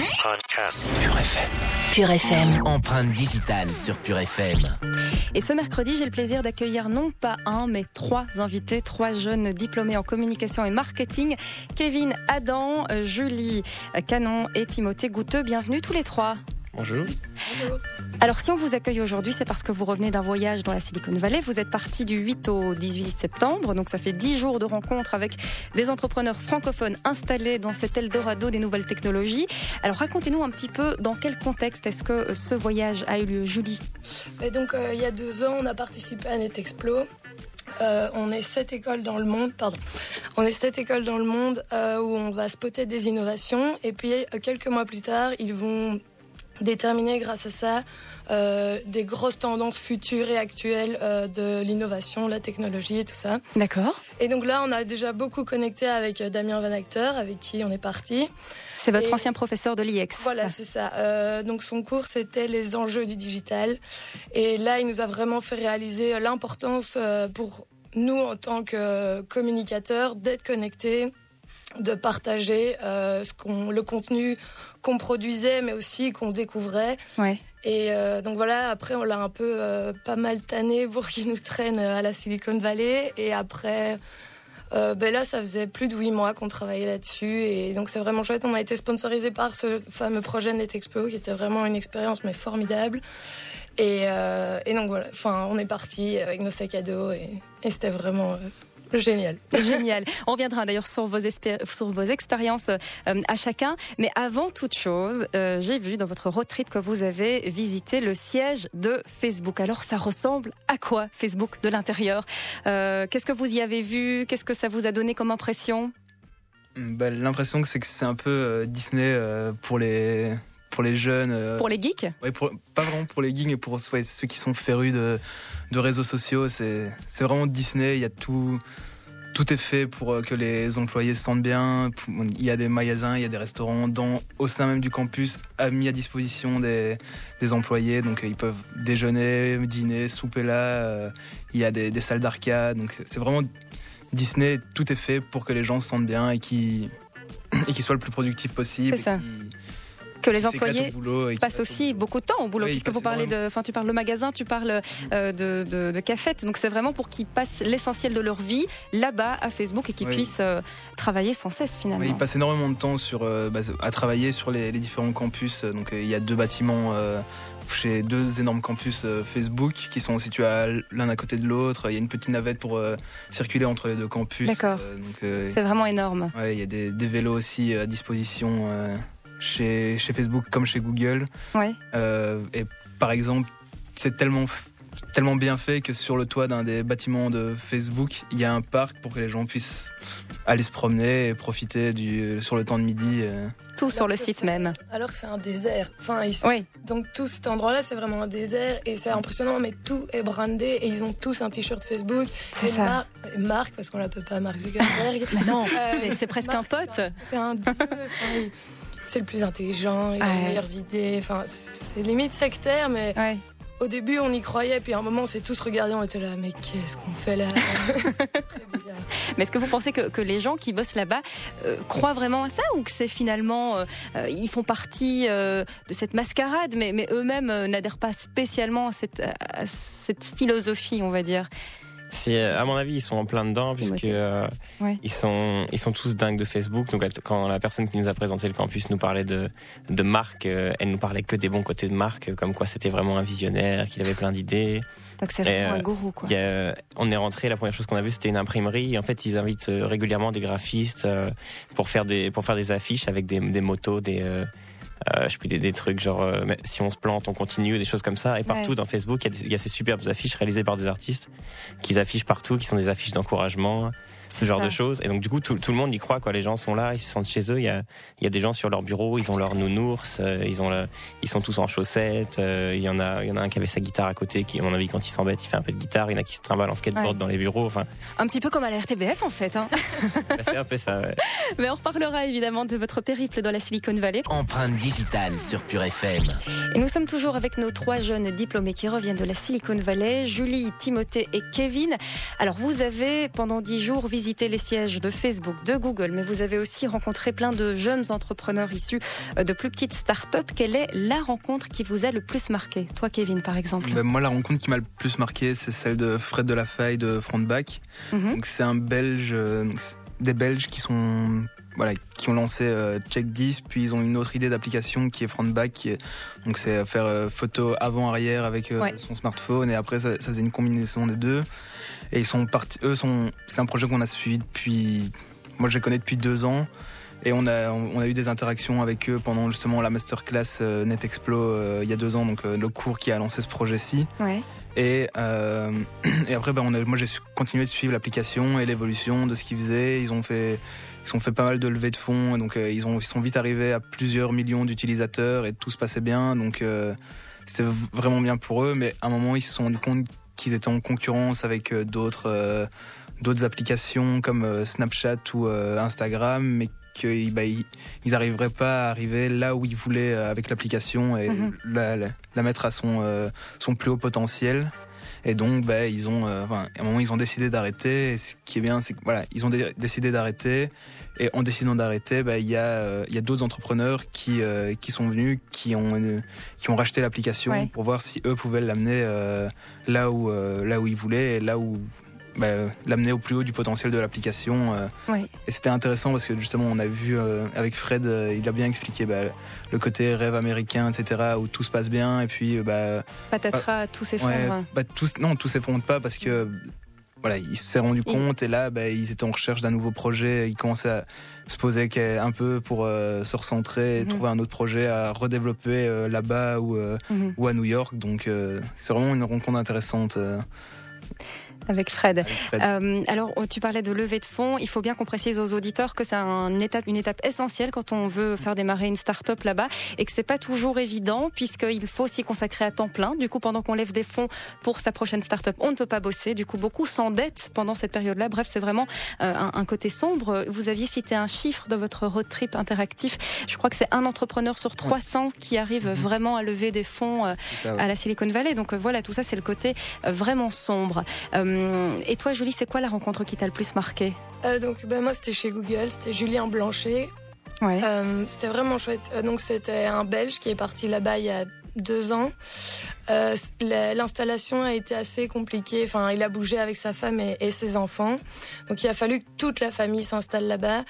Podcast. Pure FM. Pure FM. Empreinte digitale sur Pure FM. Et ce mercredi, j'ai le plaisir d'accueillir non pas un, mais trois invités, trois jeunes diplômés en communication et marketing. Kevin Adam, Julie Canon et Timothée Gouteux. Bienvenue tous les trois. Bonjour. Alors si on vous accueille aujourd'hui, c'est parce que vous revenez d'un voyage dans la Silicon Valley. Vous êtes parti du 8 au 18 septembre, donc ça fait 10 jours de rencontres avec des entrepreneurs francophones installés dans cet Eldorado des nouvelles technologies. Alors racontez-nous un petit peu dans quel contexte est-ce que ce voyage a eu lieu, Julie? Donc euh, il y a deux ans, on a participé à NetExplo. Euh, on est sept écoles dans le monde, pardon. On est sept écoles dans le monde euh, où on va spotter des innovations. Et puis quelques mois plus tard, ils vont déterminer grâce à ça euh, des grosses tendances futures et actuelles euh, de l'innovation, la technologie et tout ça. D'accord. Et donc là, on a déjà beaucoup connecté avec euh, Damien Van Acteur, avec qui on est parti. C'est votre ancien professeur de l'IEX. Voilà, c'est ça. donc son cours, c'était les enjeux du digital. Et là, il nous a vraiment fait réaliser l'importance pour nous, en tant que communicateurs, d'être connectés de partager euh, ce qu'on, le contenu qu'on produisait, mais aussi qu'on découvrait. Ouais. Et euh, donc voilà, après, on l'a un peu euh, pas mal tanné pour qu'il nous traîne à la Silicon Valley. Et après, ben là, ça faisait plus de huit mois qu'on travaillait là-dessus. Et donc c'est vraiment chouette. On a été sponsorisé par ce fameux projet NetExpo, qui était vraiment une expérience mais formidable. Et, et donc voilà, enfin, on est parti avec nos sacs à dos et, et c'était vraiment Génial. Génial. On reviendra d'ailleurs sur vos, sur vos expériences euh, à chacun. Mais avant toute chose, euh, j'ai vu dans votre road trip que vous avez visité le siège de Facebook. Alors ça ressemble à quoi Facebook de l'intérieur? Euh, Qu'est-ce que vous y avez vu? Qu'est-ce que ça vous a donné comme impression? Bah, L'impression c'est que c'est un peu Disney pour les pour les jeunes. pour les geeks Pas vraiment pour les geeks, mais pour ceux qui sont férus de, de réseaux sociaux. C'est vraiment Disney. Il y a tout, tout est fait pour euh, que les employés se sentent bien. Il y a des magasins, il y a des restaurants dans, au sein même du campus mis à disposition des, des employés. Donc euh, ils peuvent déjeuner, dîner, souper là. Euh, il y a des, des salles d'arcade. Donc c'est vraiment Disney. Tout est fait pour que les gens se sentent bien et qu'ils et soient le plus productifs possible. C'est ça que les employés passent aussi beaucoup de temps au boulot, puisque vous parlez de, enfin, tu parles de magasin, tu parles euh, de, de, de cafette, donc c'est vraiment pour qu'ils passent l'essentiel de leur vie là-bas à Facebook et qu'ils puissent euh, travailler sans cesse finalement. ils passent énormément de temps sur, euh, bah, à travailler sur les, les, différents campus. Donc il y a deux bâtiments chez deux énormes campus Facebook qui sont situés l'un à côté de l'autre. Il y a une petite navette pour circuler entre les deux campus. D'accord. c'est vraiment énorme. il y a des, des vélos aussi à disposition chez, chez Facebook comme chez Google. Ouais. Euh, et par exemple, c'est tellement tellement bien fait que sur le toit d'un des bâtiments de Facebook, il y a un parc pour que les gens puissent aller se promener et profiter du, sur le temps de midi. Euh. Tout sur le site même. Alors que c'est un désert. Enfin, oui. Donc tout cet endroit-là, c'est vraiment un désert et c'est impressionnant, mais tout est brandé et ils ont tous un t-shirt Facebook. C'est ça. Marc, parce qu'on l'appelle pas Mark Zuckerberg. mais non, euh, c'est presque un pote. C'est un dieu c'est le plus intelligent, il a les meilleures idées. Enfin, c'est limite sectaire, mais au début, on y croyait, puis à un moment, on s'est tous regardés, on était là, mais qu'est-ce qu'on fait là? Très bizarre. Mais est-ce que vous pensez que, les gens qui bossent là-bas euh, croient vraiment à ça ou que c'est finalement, euh, euh, ils font partie de cette mascarade, mais, mais eux-mêmes n'adhèrent pas spécialement à cette, à cette philosophie, on va dire? Euh, à mon avis, ils sont en plein dedans puisque euh, ils sont ils sont tous dingues de Facebook. Donc quand la personne qui nous a présenté le campus nous parlait de de Marc, euh, elle nous parlait que des bons côtés de Marc, comme quoi c'était vraiment un visionnaire, qu'il avait plein d'idées. Donc c'est vraiment un gourou quoi. on est rentré, la première chose qu'on a vu c'était une imprimerie. En fait, ils invitent régulièrement des graphistes pour faire des pour faire des affiches avec des, des motos, des euh, je sais plus des, trucs genre euh, si on se plante, on continue, des choses comme ça. Et partout dans Facebook, il y, y, a ces superbes affiches réalisées par des artistes qui affichent partout, qui sont des affiches d'encouragement ce genre de choses. Et donc du coup, tout, tout, le monde y croit. Quoi. Les gens sont là, ils se sentent chez eux. Il y a, il y a des gens sur leur bureau, ils ont leur nounours, euh, ils ont, ils sont tous en chaussettes. Euh, il y en a, il y en a un qui avait sa guitare à côté, qui, à mon avis, quand il s'embête, il fait un peu de guitare. Il y en a qui se trimballent en skateboard dans les bureaux. Enfin, un petit peu comme à la RTBF en fait. Hein. Bah, c'est un peu ça. Ouais. Mais on reparlera évidemment de votre périple dans la Silicon Valley. Empreinte digitale sur Pure FM. Et nous sommes toujours avec nos trois jeunes diplômés qui reviennent de la Silicon Valley, Julie, Timothée et Kevin. Alors vous avez pendant dix jours visité visité les sièges de Facebook, de Google, mais vous avez aussi rencontré plein de jeunes entrepreneurs issus euh, de plus petites startups. Quelle est la rencontre qui vous a le plus marqué? Toi, Kevin, par exemple. Ben, moi, la rencontre qui m'a le plus marqué, c'est celle de Fred de la Faille de Frontback. Mhm. Donc, c'est un Belge, euh, des Belges qui sont voilà, qui ont lancé euh, Check 10, puis ils ont une autre idée d'application qui est Frontback, qui donc c'est faire euh, photo avant-arrière avec euh, son smartphone, et après ça, faisait une combinaison des deux. Et ils sont partis, eux sont, c'est un projet qu'on a suivi depuis, moi je les connais depuis deux ans, et on a, on a eu des interactions avec eux pendant justement la masterclass NetExplo il y a deux ans, donc le cours qui a lancé ce projet-ci. Et, et après, ben, on a, moi j'ai continué de suivre l'application et l'évolution de ce qu'ils faisaient. Ils ont fait ils ont fait pas mal de levées de fonds, donc euh, ils, ont, ils sont vite arrivés à plusieurs millions d'utilisateurs et tout se passait bien, donc euh, c'était vraiment bien pour eux. Mais à un moment, ils se sont rendus compte qu'ils étaient en concurrence avec euh, d'autres d'autres applications comme Snapchat ou Instagram, mais qu'ils bah, ils, arriveraient pas à arriver là où ils voulaient avec l'application et mhm. la, la, mettre à son, son plus haut potentiel. Et donc, bah, ils ont, à un moment, ils ont décidé d'arrêter. Et ce qui est bien, c'est que voilà, ils ont décidé d'arrêter. Et en décidant d'arrêter, bah, il y a, euh, y a d'autres entrepreneurs qui, euh, qui sont venus, qui ont, qui ont racheté l'application pour voir si eux pouvaient l'amener euh, là, où, là où ils voulaient et là où bah, l'amener au plus haut du potentiel de l'application. Et c'était intéressant parce que justement, on a vu avec Fred, il a bien expliqué bah, le côté rêve américain, etc., où tout se passe bien et puis. Bah, Patatras, tout s'effondre. bah, tout, non, tout s'effondre pas parce que voilà, il s'est rendu compte et là, bah, ils étaient en recherche d'un nouveau projet. Ils commençaient à se poser un peu pour euh, se recentrer et mhm. trouver un autre projet à redévelopper euh, là-bas ou, euh, mhm. ou à New York. Donc, c'est vraiment une rencontre intéressante. Avec Fred. Euh, alors, oh, tu parlais de levée de fonds. Il faut bien qu'on précise aux auditeurs que c'est une étape, une étape essentielle quand on veut faire démarrer une start-up là-bas et que c'est pas toujours évident puisqu'il faut s'y consacrer à temps plein. Du coup, pendant qu'on lève des fonds pour sa prochaine start-up, on ne peut pas bosser. Du coup, beaucoup s'endettent pendant cette période-là. Bref, c'est vraiment euh, un, côté sombre. Vous aviez cité un chiffre de votre road trip interactif. Je crois que c'est un entrepreneur sur 300 qui arrive mhm. vraiment à lever des fonds euh, à la Silicon Valley. Donc voilà, tout ça, c'est le côté vraiment sombre. Euh, et toi, Julie, c'est quoi la rencontre qui t'a le plus marqué euh, Donc, ben, moi, c'était chez Google, c'était Julien Blanchet. Ouais. Euh, c'était vraiment chouette. Donc, c'était un Belge qui est parti là-bas il y a deux ans. L'installation a été assez compliquée. Enfin, il a bougé avec sa femme et, ses enfants. Donc, il a fallu que toute la famille s'installe là-bas.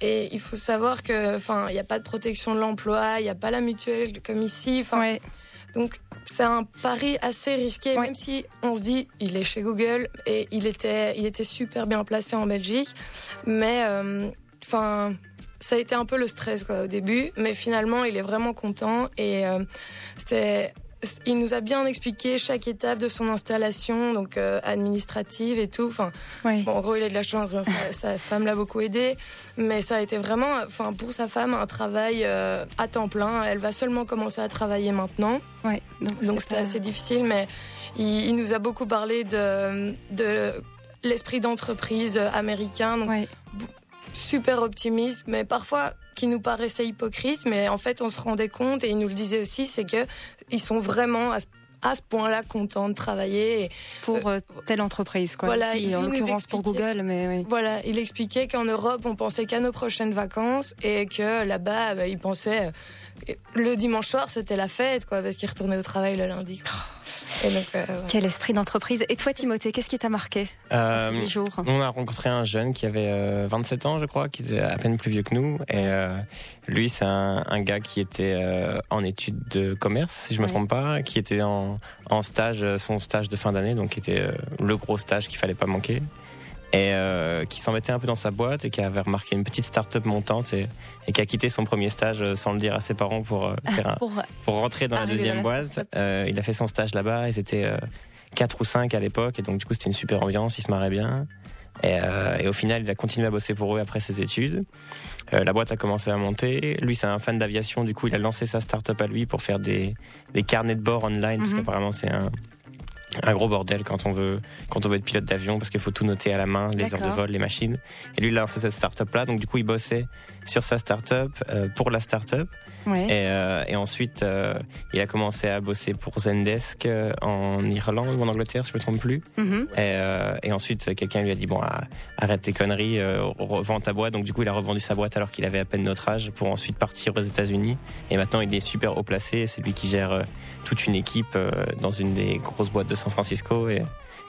Et il faut savoir que, enfin, il n'y a pas de protection de l'emploi, il n'y a pas la mutuelle comme ici. Enfin, ouais. Donc c'est un pari assez risqué, même si on se dit il est chez Google et il était, il était super bien placé en Belgique, mais euh, enfin. ça a été un peu le stress au début, mais finalement il est vraiment content et euh, c'était il nous a bien expliqué chaque étape de son installation, donc euh, administrative et tout. Enfin, en gros, il a de la chance. Hein, sa, femme l'a beaucoup aidé, mais ça a été vraiment, enfin, pour sa femme, un travail euh, à temps plein. Elle va seulement commencer à travailler maintenant. Ouais, donc c'était assez difficile, mais il, nous a beaucoup parlé de, de l'esprit d'entreprise américain. Donc, super optimiste, mais parfois qui nous paraissait hypocrite, mais en fait on se rendait compte et il nous le disait aussi, c'est que ils sont vraiment à ce point-là contents de travailler pour euh, telle entreprise quoi. Voilà, en l'occurrence pour Google mais oui. Voilà, il expliquait qu'en Europe on pensait qu'à nos prochaines vacances et que là-bas bah, il pensait le dimanche soir, c'était la fête, quoi, parce qu'il retournait au travail le lundi. Euh, Quel esprit d'entreprise. Et toi, Timothée, qu'est-ce qui t'a marqué euh, jours? On a rencontré un jeune qui avait 27 euh, ans, je crois, qui était à peine plus vieux que nous. Et lui, c'est un, gars qui était en études de commerce, si je me trompe pas, qui était en, en stage, son stage de fin d'année, donc qui était le gros stage qu'il fallait pas manquer et euh, qui s'en mettait un peu dans sa boîte et qui avait remarqué une petite start-up montante et, qui a quitté son premier stage euh, sans le dire à ses parents pour, euh, pour, pour, rentrer dans la deuxième boîte. il a fait son stage là-bas et c'était 4 ou 5 à l'époque et donc du coup c'était une super ambiance, il se marrait bien. Et, et, au final, il a continué à bosser pour eux après ses études. la boîte a commencé à monter. Lui, c'est un fan d'aviation. Du coup, il a lancé sa start-up à lui pour faire des, des carnets de bord online, parce mhm. qu'apparemment, c'est un, un gros bordel quand on veut quand on veut être pilote d'avion parce qu'il faut tout noter à la main les heures de vol les machines. Et lui il a lancé cette start-up là donc du coup il bossait sur sa start-up euh, pour la start-up. Ouais. et, euh, et ensuite euh, il a commencé à bosser pour Zendesk euh, en Irlande ou en Angleterre si je me trompe plus. Mhm. et, euh, et ensuite quelqu'un lui a dit bon ah, arrête tes conneries euh, revends ta boîte. Donc du coup il a revendu sa boîte alors qu'il avait à peine notre âge pour ensuite partir aux États-Unis. Et maintenant il est super haut placé. C'est lui qui gère toute une équipe euh, dans une des grosses boîtes de San Francisco. Et,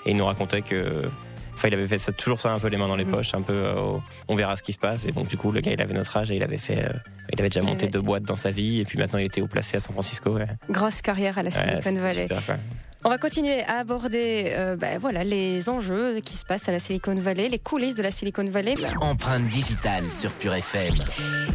et il nous racontait que enfin il avait fait ça, toujours ça un peu les mains dans les Mhm. poches un peu euh, au- on verra ce qui se passe et donc du coup le gars il avait notre âge et il avait fait euh, il avait déjà monté deux boîtes dans sa vie et puis maintenant il était haut placé à San Francisco ouais. Grosse carrière à la Silicon Valley. super. On va continuer à aborder euh, ben voilà, les enjeux qui se passent à la Silicon Valley, les coulisses de la Silicon Valley. Empreinte digitale sur Pure FM.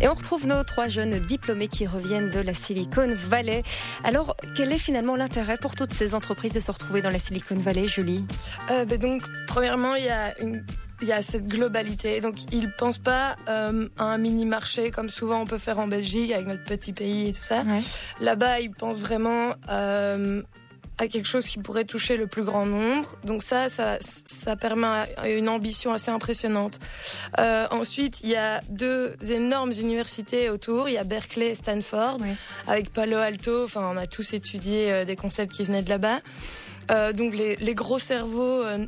Et on retrouve nos trois jeunes diplômés qui reviennent de la Silicon Valley. Alors, quel est finalement l'intérêt pour toutes ces entreprises de se retrouver dans la Silicon Valley, Julie? Euh, ben donc, premièrement, il y a une il y a cette globalité. Donc, ils pensent pas euh, à un mini marché comme souvent on peut faire en Belgique avec notre petit pays et tout ça. Ouais. Là-bas, ils pensent vraiment euh, à quelque chose qui pourrait toucher le plus grand nombre. Donc ça, ça, ça permet une ambition assez impressionnante. Euh, ensuite, il y a deux énormes universités autour. Il y a Berkeley et Stanford, avec Palo Alto. Enfin, on a tous étudié euh, des concepts qui venaient de là-bas. Euh, donc les, les gros cerveaux euh,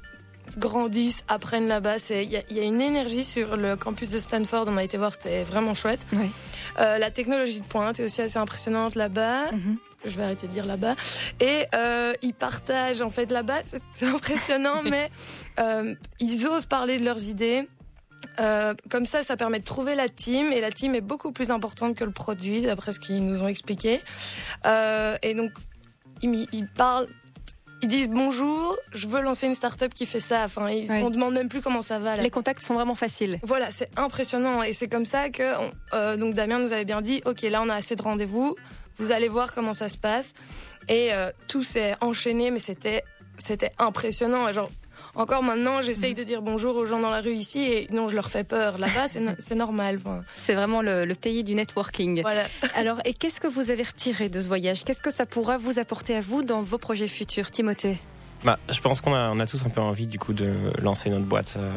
grandissent, apprennent là-bas. Il y, a- il y a une énergie sur le campus de Stanford. On a été voir, c'était vraiment chouette. Euh, la technologie de pointe est aussi assez impressionnante là-bas. Mhm. Je vais arrêter de dire là-bas. Et euh, ils partagent en fait là-bas. C'est c'est impressionnant, mais euh, ils osent parler de leurs idées. Comme ça, ça permet de trouver la team et la team est beaucoup plus importante que le produit, d'après ce qu'ils nous ont expliqué. Et donc, ils, ils parlent, ils disent bonjour, je veux lancer une start-up qui fait ça. Enfin, ils, Ouais. on demande même plus comment ça va. là. Les contacts sont vraiment faciles. Voilà, c'est impressionnant et c'est comme ça que on- euh, donc Damien nous avait bien dit, ok, là on a assez de rendez-vous, vous allez voir comment ça se passe et euh, tout s'est enchaîné, mais c'était c'était impressionnant. Genre encore maintenant, j'essaye de dire bonjour aux gens dans la rue ici et non, je leur fais peur. Là-bas, c'est no- c'est normal. Enfin, C'est vraiment le, le pays du networking. voilà. Alors, et qu'est-ce que vous avez retiré de ce voyage? Qu'est-ce que ça pourra vous apporter à vous dans vos projets futurs, Timothée? Bah, je pense qu'on a, on a tous un peu envie du coup de lancer notre boîte euh,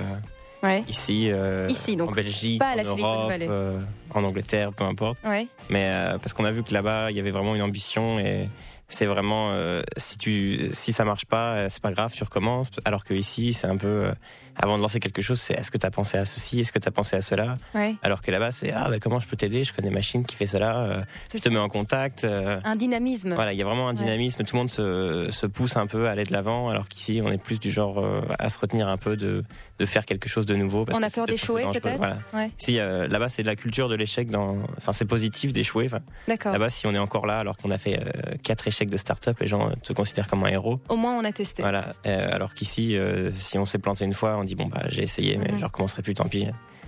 Ouais. ici, euh, Ici, donc, en Belgique, pas à la en Europe, euh, en Angleterre, peu importe. Ouais. Mais euh, parce qu'on a vu que là-bas, il y avait vraiment une ambition et c'est vraiment si tu si ça marche pas, c'est pas grave, tu recommences. Alors que ici, c'est un peu avant de lancer quelque chose, c'est est-ce que tu as pensé à ceci, est-ce que tu as pensé à cela? Ouais. Alors que là-bas, c'est ah bah, comment je peux t'aider, je connais machine qui fait cela, je te mets en contact. un dynamisme. voilà, il y a vraiment un dynamisme, tout le monde se, se pousse un peu à aller de l'avant, alors qu'ici, on est plus du genre à se retenir un peu de, de faire quelque chose de nouveau. parce On a peur d'échouer, peut-être Voilà. Ouais. Si euh, là-bas, c'est de la culture de l'échec, dans... enfin, c'est positif d'échouer. D'accord. Là-bas, si on est encore là, alors qu'on a fait euh, quatre échecs de start-up, les gens euh, te considèrent comme un héros. Au moins, on a testé. Voilà. Euh, alors qu'ici, si on s'est planté une fois, on dit bon bah j'ai essayé, mais Mhm. je recommencerai plus, tant pis.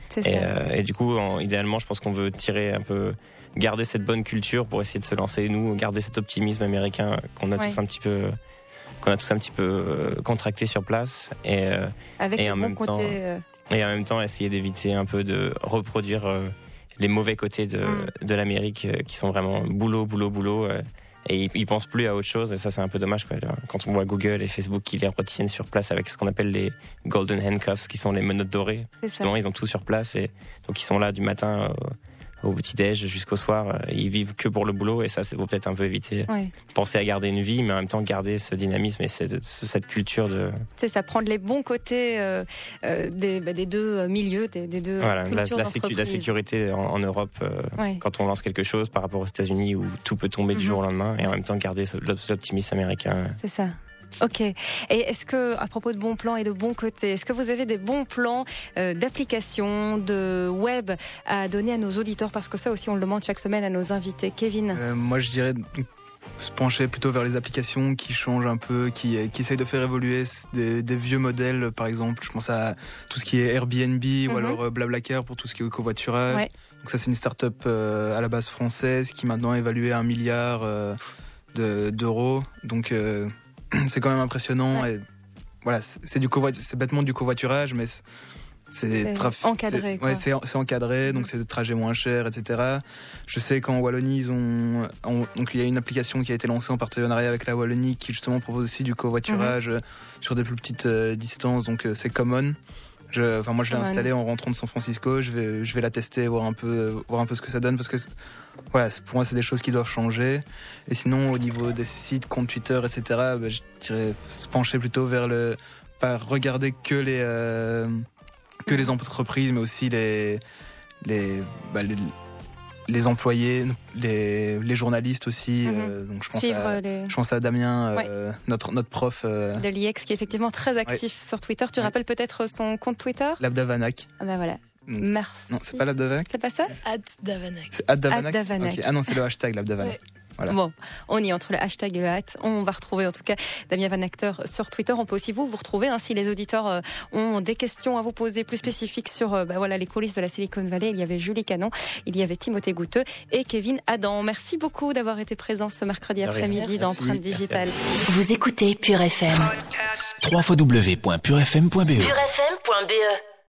C'est ça. Et, et du coup, en- idéalement, je pense qu'on veut tirer un peu, garder cette bonne culture pour essayer de se lancer, nous, garder cet optimisme américain qu'on a Ouais. tous un petit peu, qu'on a tous un petit peu euh, contracté sur place, et, euh, Avec et le en bon même côté. temps, euh, et en même temps essayer d'éviter un peu de reproduire les mauvais côtés de, Mm. de l'Amérique, qui sont vraiment boulot, boulot, boulot. et ils, pensent plus à autre chose, et ça c'est un peu dommage. Quoi. Quand on voit Google et Facebook qui les retiennent sur place avec ce qu'on appelle les golden handcuffs, qui sont les menottes dorées. Justement, ils ont tout sur place et donc ils sont là du matin au, petit-déj jusqu'au soir. euh, Ils vivent que pour le boulot et ça, c'est peut-être un peu éviter. Ouais. Penser à garder une vie, mais en même temps garder ce dynamisme et cette, cette culture de C'est ça, prendre les bons côtés euh, euh, des, bah, des deux euh, milieux, des, des deux voilà, la, cultures la, sécu- la d'entreprise. sécurité en, en Europe euh, Ouais. quand on lance quelque chose par rapport aux États-Unis où tout peut tomber du Mhm. jour au lendemain et en même temps garder l'optimisme américain. C'est ça. Ok. Et est-ce que, à propos de bons plans et de bons côtés, est-ce que vous avez des bons plans euh, d'application, de web à donner à nos auditeurs? Parce que ça aussi, on le demande chaque semaine à nos invités. Kevin Euh, moi, je dirais se pencher plutôt vers les applications qui changent un peu, qui, euh, qui essayent de faire évoluer des, des vieux modèles, par exemple. Je pense à tout ce qui est Airbnb Mhm. ou alors euh, Blablacar pour tout ce qui est covoiturage. Ouais. Donc ça, c'est une start-up euh, à la base française qui maintenant est évaluée à un milliard de- d'euros. Donc c'est quand même impressionnant. Et, voilà, c'est du c'est bêtement du covoiturage, mais c'est- c'est encadré. Ouais, c'est encadré, donc mm. c'est des trajets moins chers, etc. Je sais qu'en Wallonie, ils ont, donc il y a une application qui a été lancée en partenariat avec la Wallonie qui justement propose aussi du covoiturage mm-hmm. sur des plus petites distances, donc c'est Common. Je, enfin, moi, je l'ai installé en rentrant de San Francisco. Je vais, je vais la tester, voir un peu, voir un peu ce que ça donne, parce que, voilà, pour moi, c'est des choses qui doivent changer. Et sinon, au niveau des sites, comptes Twitter, etc., bah, je dirais se pencher plutôt vers le, pas regarder que les, euh, que les entreprises, mais aussi les, les, bah, les les employés, les, les journalistes aussi. Mhm. Euh, donc je pense, à, je pense à Damien, euh, notre, notre prof. Euh, de l'IEX, qui est effectivement très actif sur Twitter. Tu rappelles peut-être son compte Twitter? L'Abdavanak. Ah ben voilà. Merci. Non, c'est pas l'Abdavanak? C'est pas ça? Davanac. C'est Davanac. Ah non, c'est le hashtag l'Abdavanak. Bon, on y est entre le hashtag et le hat. On va retrouver en tout cas Damien Van Acteur sur Twitter. On peut aussi vous vous retrouver hein, si les auditeurs euh, ont des questions à vous poser plus spécifiques sur euh, bah, voilà les coulisses de la Silicon Valley. Il y avait Julie Canon, il y avait Timothée Gouteux et Kevin Adam. Merci beaucoup d'avoir été présent ce mercredi après-midi dans Empreinte Digitale. Vous écoutez Pure FM. www.purefm.be. Purefm.be